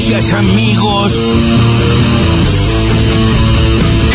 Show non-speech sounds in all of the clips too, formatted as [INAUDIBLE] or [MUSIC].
noticias, amigos.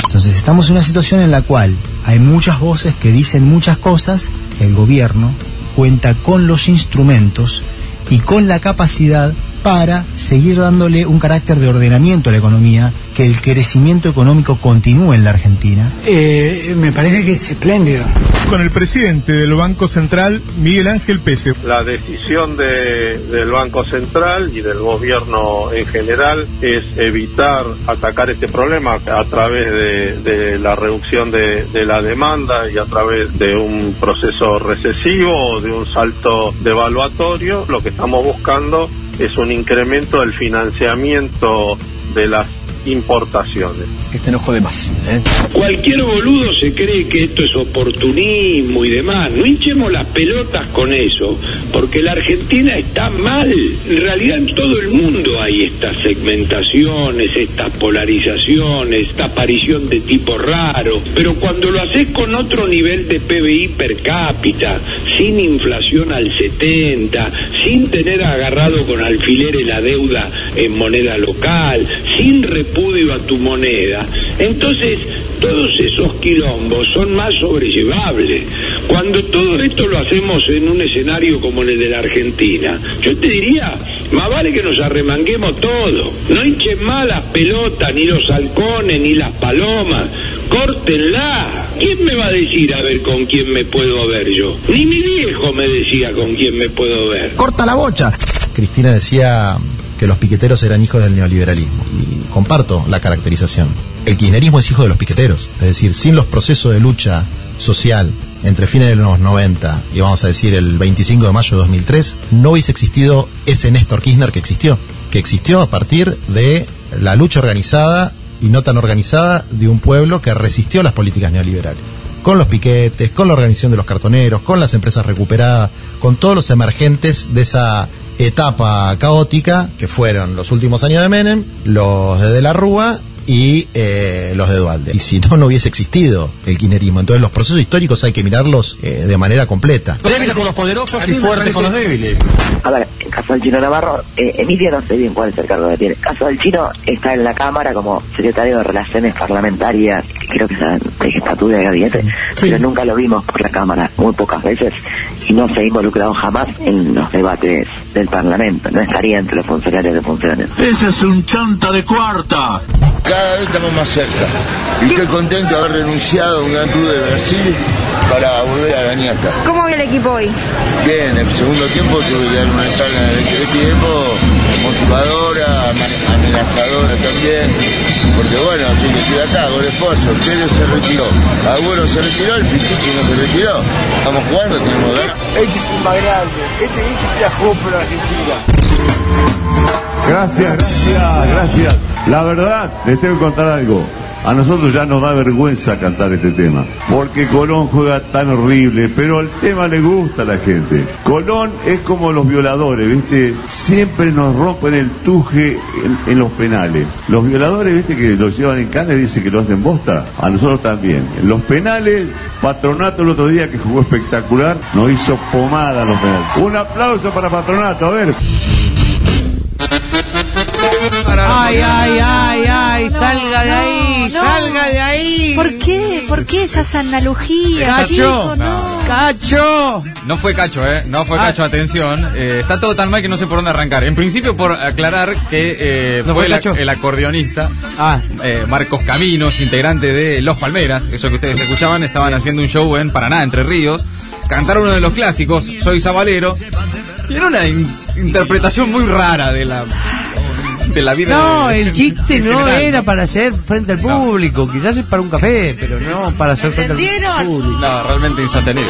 Entonces estamos en una situación en la cual hay muchas voces que dicen muchas cosas, el gobierno cuenta con los instrumentos y con la capacidad para seguir dándole un carácter de ordenamiento a la economía, que el crecimiento económico continúe en la Argentina. Eh, me parece que es espléndido. Con el presidente del Banco Central, Miguel Ángel Pese. La decisión de, del Banco Central y del gobierno en general es evitar atacar este problema a través de, de la reducción de, de, la demanda y a través de un proceso recesivo o de un salto devaluatorio. Lo que estamos buscando es un incremento del financiamiento de las importaciones. Este enojo de más. ¿eh? Cualquier boludo se cree que esto es oportunismo y demás. No hinchemos las pelotas con eso, porque la Argentina está mal. En realidad en todo el mundo hay estas segmentaciones, estas polarizaciones, esta aparición de tipo raro. Pero cuando lo haces con otro nivel de PBI per cápita, sin inflación al 70, sin tener agarrado con alfileres la deuda en moneda local, sin repudio a tu moneda, entonces todos esos quilombos son más sobrellevables. Cuando todo esto lo hacemos en un escenario como el de la Argentina, yo te diría, más vale que nos arremanguemos todo. No hinchen más las pelotas, ni los halcones, ni las palomas. Córtenla. ¿Quién me va a decir a ver con quién me puedo ver yo? Ni mi viejo me decía con quién me puedo ver. Corta la bocha. Cristina decía que los piqueteros eran hijos del neoliberalismo. Y comparto la caracterización. El kirchnerismo es hijo de los piqueteros. Es decir, sin los procesos de lucha social entre fines de los 90 y vamos a decir el 25 de mayo de 2003, no hubiese existido ese Néstor Kirchner que existió. Que existió a partir de la lucha organizada y no tan organizada de un pueblo que resistió las políticas neoliberales. Con los piquetes, con la organización de los cartoneros, con las empresas recuperadas, con todos los emergentes de esa etapa caótica que fueron los últimos años de Menem, los de De la Rúa y eh, los de Dualde. Y si no, no hubiese existido el kirchnerismo. Entonces los procesos históricos hay que mirarlos eh, de manera completa. Débil con los poderosos y fuerte con los débiles. A ver, en caso del chino Navarro, eh, Emilia no sé bien cuál es el cargo que tiene. En caso del chino, está en la Cámara como secretario de Relaciones Parlamentarias, que creo que es de legislatura de gabinete, sí. pero nunca lo vimos por la Cámara, muy pocas veces, y no se ha involucrado jamás en los debates del Parlamento. No estaría entre los funcionarios de funciones. Ese es un chanta de cuarta cada vez estamos más cerca. Y estoy contento de haber renunciado a un gran club de Brasil para volver a la ñata. ¿Cómo va el equipo hoy? Bien, en el segundo tiempo tuve que dar una charla en el tiempo, motivadora, amenazadora también. Porque bueno, yo que estoy acá, con esposo, Pérez se retiró, Agüero se retiró, el Pichichi no se retiró. Estamos jugando, tenemos ver. Este es el más grande, este, este se la jugó por Argentina. Gracias, gracias, gracias. La verdad, les tengo que contar algo. A nosotros ya nos da vergüenza cantar este tema, porque Colón juega tan horrible, pero el tema le gusta a la gente. Colón es como los violadores, ¿viste? Siempre nos rompen el tuje en, los penales. Los violadores, ¿viste? Que los llevan en cana y dicen que lo hacen bosta. A nosotros también. En los penales, Patronato el otro día que jugó espectacular, nos hizo pomada en los penales. Un aplauso para Patronato, a ver. Ay, ay, ay, ay, salga de ahí, no. salga de ahí. ¿Por qué? ¿Por qué esas analogías? Cacho, chico? no. Cacho. No fue Cacho, ¿eh? No fue Ah. Cacho, atención. Eh, está todo tan mal que no sé por dónde arrancar. En principio, por aclarar que eh, ¿No fue fue el, acordeonista Ah, eh, Marcos Caminos, integrante de Los Palmeras. Eso que ustedes escuchaban, estaban haciendo un show en Paraná, Entre Ríos. Cantaron uno de los clásicos, Soy Sabalero. Tiene una in- interpretación muy rara de la, de la vida. no, de- el chiste no general, era ¿no? para hacer frente al No. público, quizás es para un café, pero no para hacer frente al público. No, realmente insostenible.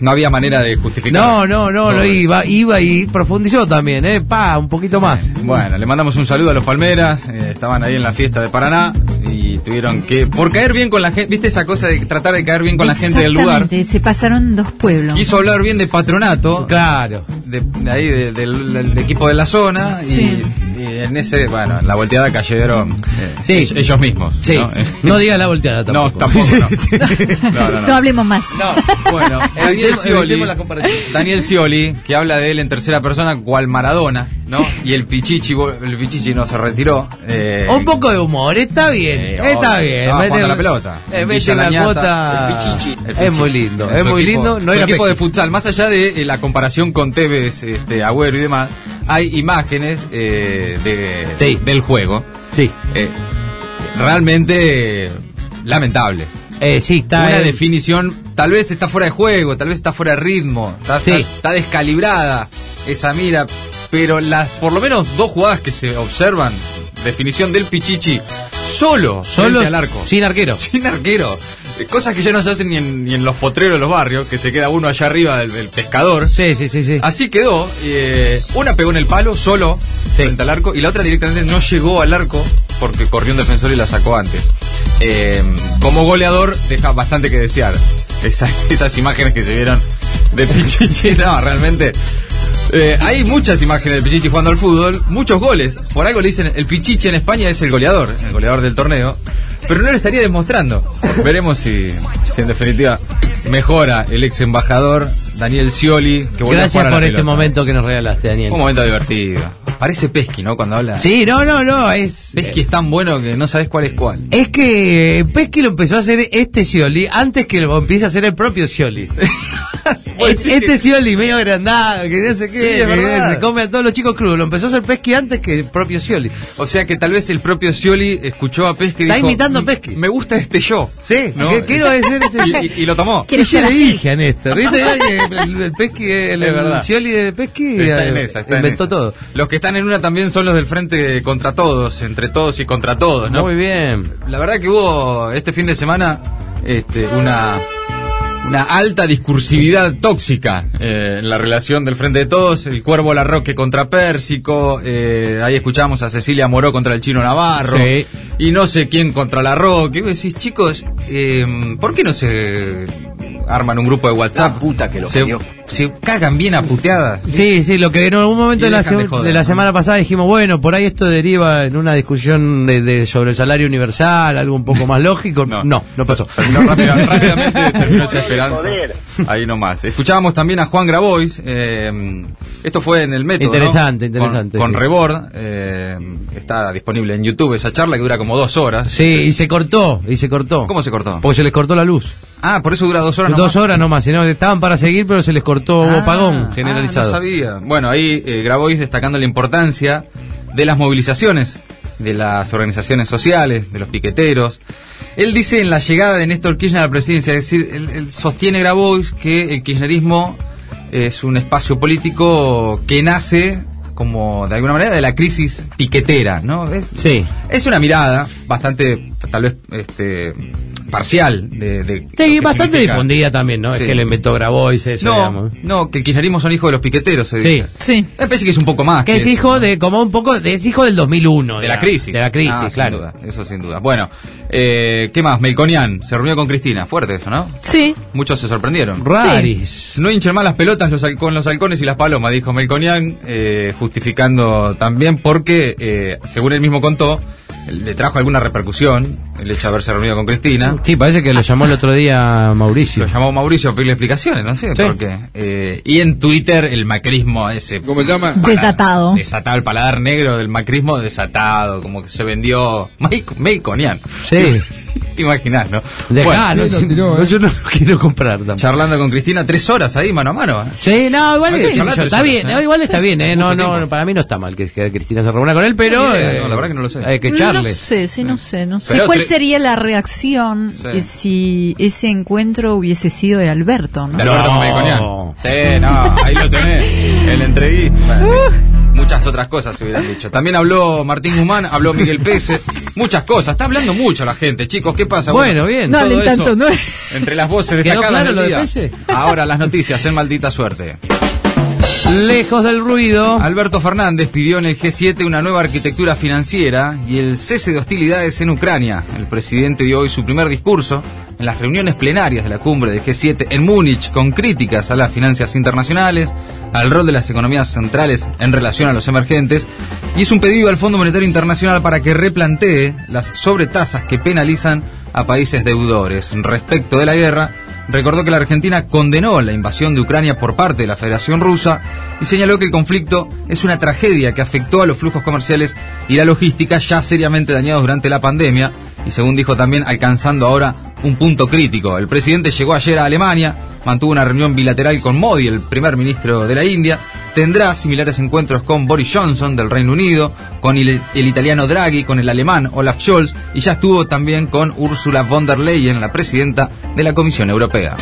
No había manera de justificar. No, no, no, no eso. iba, iba y profundizó también, eh, pa, un poquito más. Bueno, le mandamos un saludo a los Palmeras, eh, estaban ahí en la fiesta de Paraná y tuvieron que, por caer bien con la gente, viste esa cosa de tratar de caer bien con la gente del lugar, Exactamente, se pasaron dos pueblos. quiso hablar bien de patronato, Claro. de, de ahí de- del, del equipo de la zona Sí. y en ese, bueno, en la volteada cayeron eh, Sí. ellos- ellos mismos. Sí. ¿no? No diga la volteada No, tampoco. tampoco. [LAUGHS] No, no, no. No hablemos más. Bueno, Daniel Scioli. Daniel Scioli, que habla de él en tercera persona, cual Maradona, ¿no? Y el Pichichi, el Pichichi no se retiró. eh, Un poco de humor, está bien, Eh, está bien. Mete el- la pelota. Eh, mete la cuota. el Pichichi. El Es muy lindo, es muy equipo- lindo. No era equipo de futsal, más allá de la comparación con Tevez, este, Agüero y demás, hay imágenes de, del juego. Sí. Realmente lamentable. Eh, sí, está. Una definición, tal vez está fuera de juego, tal vez está fuera de ritmo, está, Sí. está- está descalibrada esa mira, pero las por lo menos dos jugadas que se observan, definición del Pichichi, solo, Solo al arco. sin arquero. [LAUGHS] Sin arquero. Cosas que ya no se hacen ni en, ni en los potreros de los barrios, que se queda uno allá arriba del, del pescador. Sí, sí, sí, sí. Así quedó. eh, una pegó en el palo solo frente al arco y la otra directamente no llegó al arco porque corrió un defensor y la sacó antes. Eh, como goleador deja bastante que desear. Esa- [LAUGHS] esas imágenes que se vieron de Pichichi, [LAUGHS] no, realmente. Eh, hay muchas imágenes de Pichichi jugando al fútbol, muchos goles. Por algo le dicen, el Pichichi en España es el goleador, el goleador del torneo. Pero no lo estaría demostrando. Veremos si, si en definitiva mejora el ex embajador Daniel Scioli. Que Gracias a por este pelota. momento que nos regalaste, Daniel. Un momento divertido. Parece Pesky, ¿no? Cuando habla. Sí, no, no, no, es. Pesky es tan bueno que no sabes cuál es cuál. Es que Pesky lo empezó a hacer este Scioli antes que lo empiece a hacer el propio Scioli. [LAUGHS] [LAUGHS] Es- este Scioli medio agrandado, que no sé qué, Sí, es que verdad. se come a todos los chicos crudos. Lo empezó a hacer Pesky antes que el propio Scioli. O sea que tal vez el propio Scioli escuchó a Pesky y Está dijo, imitando a "Mm, Pesky". Me gusta este yo. Sí, ¿no? que quiero [LAUGHS] decir este y, y- y lo tomó. Yo se le dije a Néstor, ¿viste? Que el, el Pesky, el, el Scioli de Pesky Está eh, en esa, está en inventó esa. todo. Los que están en una también son los del frente contra todos, entre todos y contra todos, ¿no? Muy bien. La verdad que hubo este fin de semana este, una, una alta discursividad tóxica eh, en la relación del frente de todos. El Cuervo Larroque contra Pérsico, eh, ahí escuchamos a Cecilia Moró contra el Chino Navarro. Sí. Y no sé quién contra Larroque. Y vos decís, chicos, eh, ¿por qué no se arman un grupo de WhatsApp? puta que lo se. Se cagan bien a puteadas. Sí, sí, lo que en algún momento de la, dejan de se- joder, de la ¿no? semana pasada dijimos, bueno, por ahí esto deriva en una discusión de, de- sobre el salario universal, algo un poco más lógico. [LAUGHS] No, no, pasó. Terminó rápida- [LAUGHS] rápidamente, terminó esa esperanza. Ahí nomás. Escuchábamos también a Juan Grabois. eh, esto fue en el método. Interesante, ¿no? interesante, Con, sí. con Rebord. eh, está disponible en YouTube esa charla que dura como dos horas. Sí, y se cortó, y se cortó. ¿Cómo se cortó? Porque se les cortó la luz. Ah, por eso dura dos horas Dos nomás. horas nomás, si no, estaban para seguir, pero se les cortó Ah, apagón ah, generalizado. no sabía. Bueno, ahí eh, Grabois destacando la importancia de las movilizaciones, de las organizaciones sociales, de los piqueteros. Él dice en la llegada de Néstor Kirchner a la presidencia, es decir, él, él sostiene Grabois que el kirchnerismo es un espacio político que nace como de alguna manera de la crisis piquetera, ¿no? Es, Sí. es una mirada bastante, tal vez, este, parcial de, de Sí, bastante significa- difundida también, ¿no? Sí. Es que lo inventó Grabois, eso, no, digamos. no, que el kirchnerismo son hijos de los piqueteros, se Sí. dice. Sí. Me parece que es un poco más. Que es eso. hijo de, como un poco, de, es hijo del 2001. de la crisis. De la crisis, Ah, sin claro. duda, eso sin duda. Bueno, eh, ¿qué más? Melconian se reunió con Cristina. Fuerte eso, ¿no? Sí. Muchos se sorprendieron. Raris. No hinchen más las pelotas los, con los halcones y las palomas, dijo Melconian, eh, justificando también porque, eh, según él mismo contó, le trajo alguna repercusión el hecho de haberse reunido con Cristina. Sí, parece que lo llamó el otro día Mauricio. Lo llamó Mauricio a pedirle explicaciones, no sé Sí. por qué. Eh, y en Twitter el macrismo ese... ¿Cómo se llama? Desatado. Desatado, el paladar negro del macrismo desatado, como que se vendió... Melconian. Sí. [LAUGHS] Te imaginas, ¿no? Bueno, si- no, yo no lo quiero comprar tampoco. charlando con Cristina tres horas ahí, mano a mano. ¿eh? Sí, no, igual, charlar yo, está horas, bien, ¿eh? no, igual está bien, eh, no, no, tiempo. para mí no está mal que, que Cristina se reúna con él, pero No, idea, eh, no, la verdad que no lo sé. hay que No echarle. sé, sí, no sé, no sé. Pero ¿Cuál sería la reacción Sí. eh, si ese encuentro hubiese sido de Alberto, no? De Alberto No. Sí, no, ahí lo tenés. El entrevista. Bueno, sí. Muchas otras cosas se hubieran dicho. También habló Martín Guzmán, habló Miguel Pese. Muchas cosas. Está hablando mucho la gente, chicos. ¿Qué pasa? Bueno, bien. No todo hablen eso, tanto, ¿no? Entre las voces ¿Quedó destacadas claro del lo de día. Pese? Ahora las noticias en maldita suerte. Lejos del ruido. Alberto Fernández pidió en el G7 una nueva arquitectura financiera y el cese de hostilidades en Ucrania. El presidente dio hoy su primer discurso en las reuniones plenarias de la cumbre de G7 en Múnich con críticas a las finanzas internacionales, al rol de las economías centrales en relación a los emergentes, y es un pedido al Fondo Monetario Internacional para que replantee las sobretasas que penalizan a países deudores. Respecto de la guerra, recordó que la Argentina condenó la invasión de Ucrania por parte de la Federación Rusa y señaló que el conflicto es una tragedia que afectó a los flujos comerciales y la logística ya seriamente dañados durante la pandemia y según dijo también alcanzando ahora un punto crítico. El presidente llegó ayer a Alemania, mantuvo una reunión bilateral con Modi, el primer ministro de la India, tendrá similares encuentros con Boris Johnson del Reino Unido, con el, el, italiano Draghi, con el alemán Olaf Scholz y ya estuvo también con Ursula von der Leyen, la presidenta de la Comisión Europea.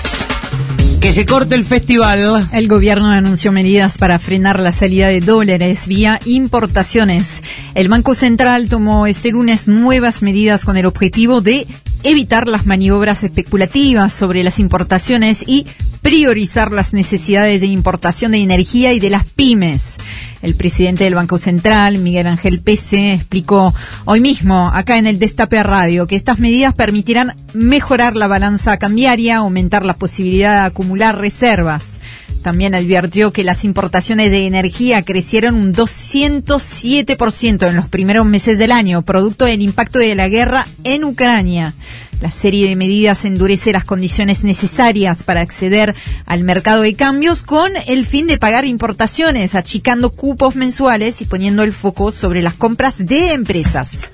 Que se corte el festival. El gobierno anunció medidas para frenar la salida de dólares vía importaciones. El Banco Central tomó este lunes nuevas medidas con el objetivo de evitar las maniobras especulativas sobre las importaciones y priorizar las necesidades de importación de energía y de las pymes. El presidente del Banco Central, Miguel Ángel Pese, explicó hoy mismo, acá en el Destape Radio, que estas medidas permitirán mejorar la balanza cambiaria, aumentar la posibilidad de acumular reservas. También advirtió que las importaciones de energía crecieron un 207% en los primeros meses del año, producto del impacto de la guerra en Ucrania. La serie de medidas endurece las condiciones necesarias para acceder al mercado de cambios con el fin de pagar importaciones, achicando cupos mensuales y poniendo el foco sobre las compras de empresas.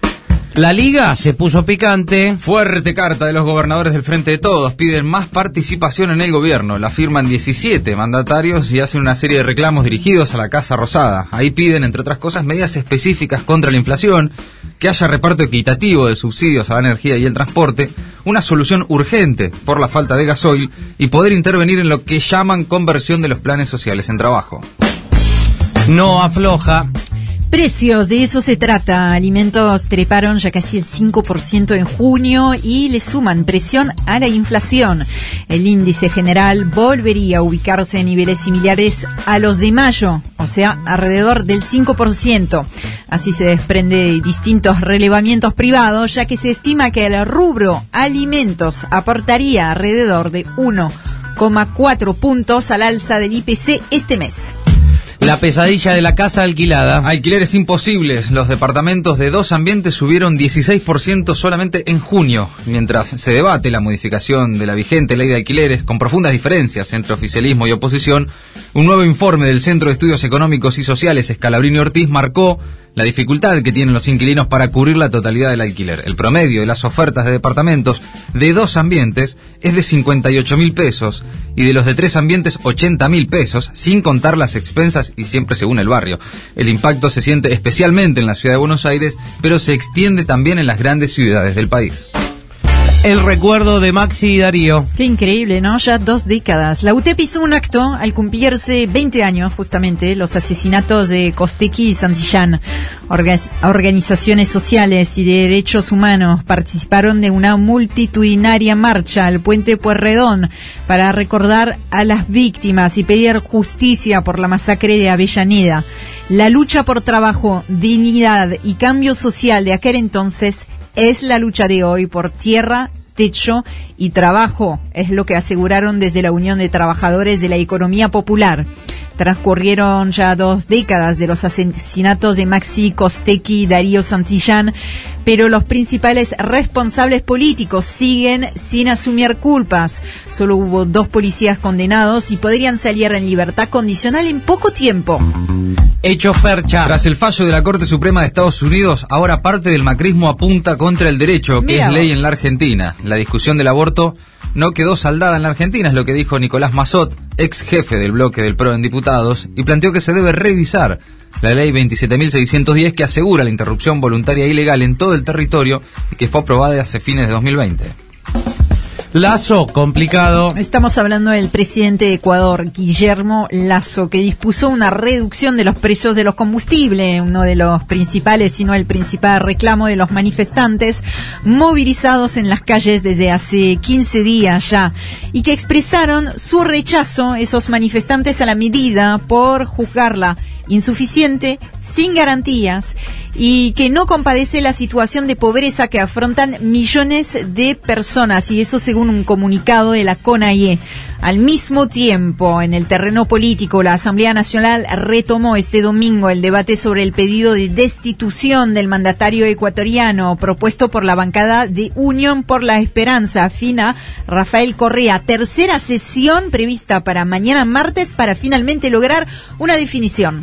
La liga se puso picante. Fuerte carta de los gobernadores del Frente de Todos. Piden más participación en el gobierno. La firman 17 mandatarios y hacen una serie de reclamos dirigidos a la Casa Rosada. Ahí piden, entre otras cosas, medidas específicas contra la inflación, que haya reparto equitativo de subsidios a la energía y el transporte, una solución urgente por la falta de gasoil y poder intervenir en lo que llaman conversión de los planes sociales en trabajo. No afloja. Precios, de eso se trata. Alimentos treparon ya casi el 5% en junio y le suman presión a la inflación. El índice general volvería a ubicarse en niveles similares a los de mayo, o sea, alrededor del 5%. Así se desprende de distintos relevamientos privados, ya que se estima que el rubro alimentos aportaría alrededor de 1,4 puntos al alza del IPC este mes. La pesadilla de la casa alquilada. Alquileres imposibles. Los departamentos de dos ambientes subieron 16% solamente en junio, mientras se debate la modificación de la vigente ley de alquileres con profundas diferencias entre oficialismo y oposición. Un nuevo informe del Centro de Estudios Económicos y Sociales Escalabrini Ortiz marcó la dificultad que tienen los inquilinos para cubrir la totalidad del alquiler. El promedio de las ofertas de departamentos de dos ambientes es de 58 mil pesos y de los de tres ambientes 80 mil pesos, sin contar las expensas y siempre según el barrio. El impacto se siente especialmente en la ciudad de Buenos Aires, pero se extiende también en las grandes ciudades del país. El recuerdo de Maxi y Darío. Qué increíble, ¿no? Ya dos décadas. La UTEP hizo un acto al cumplirse 20 años, justamente, los asesinatos de Costequi y Santillán. organizaciones sociales y de derechos humanos participaron de una multitudinaria marcha al puente Puerredón para recordar a las víctimas y pedir justicia por la masacre de Avellaneda. La lucha por trabajo, dignidad y cambio social de aquel entonces es la lucha de hoy por tierra, techo y trabajo, es lo que aseguraron desde la Unión de Trabajadores de la Economía Popular. Transcurrieron ya dos décadas de los asesinatos de Maxi Costequi y Darío Santillán, pero los principales responsables políticos siguen sin asumir culpas. Solo hubo dos policías condenados y podrían salir en libertad condicional en poco tiempo. Hecho Fercha. Tras el fallo de la Corte Suprema de Estados Unidos, ahora parte del macrismo apunta contra el derecho, que es ley vos. en la Argentina. La discusión del aborto no quedó saldada en la Argentina, es lo que dijo Nicolás Mazot, ex jefe del bloque del PRO en diputados, y planteó que se debe revisar la ley 27.610 que asegura la interrupción voluntaria ilegal en todo el territorio y que fue aprobada hace fines de 2020. Lazo, complicado. Estamos hablando del presidente de Ecuador, Guillermo Lazo, que dispuso una reducción de los precios de los combustibles, uno de los principales, si no el principal reclamo de los manifestantes movilizados en las calles desde hace 15 días ya, y que expresaron su rechazo, esos manifestantes, a la medida por juzgarla insuficiente, sin garantías y que no compadece la situación de pobreza que afrontan millones de personas y eso según un comunicado de la CONAIE. Al mismo tiempo, en el terreno político, la Asamblea Nacional retomó este domingo el debate sobre el pedido de destitución del mandatario ecuatoriano propuesto por la bancada de Unión por la Esperanza, FINA, Rafael Correa. Tercera sesión prevista para mañana martes para finalmente lograr una definición.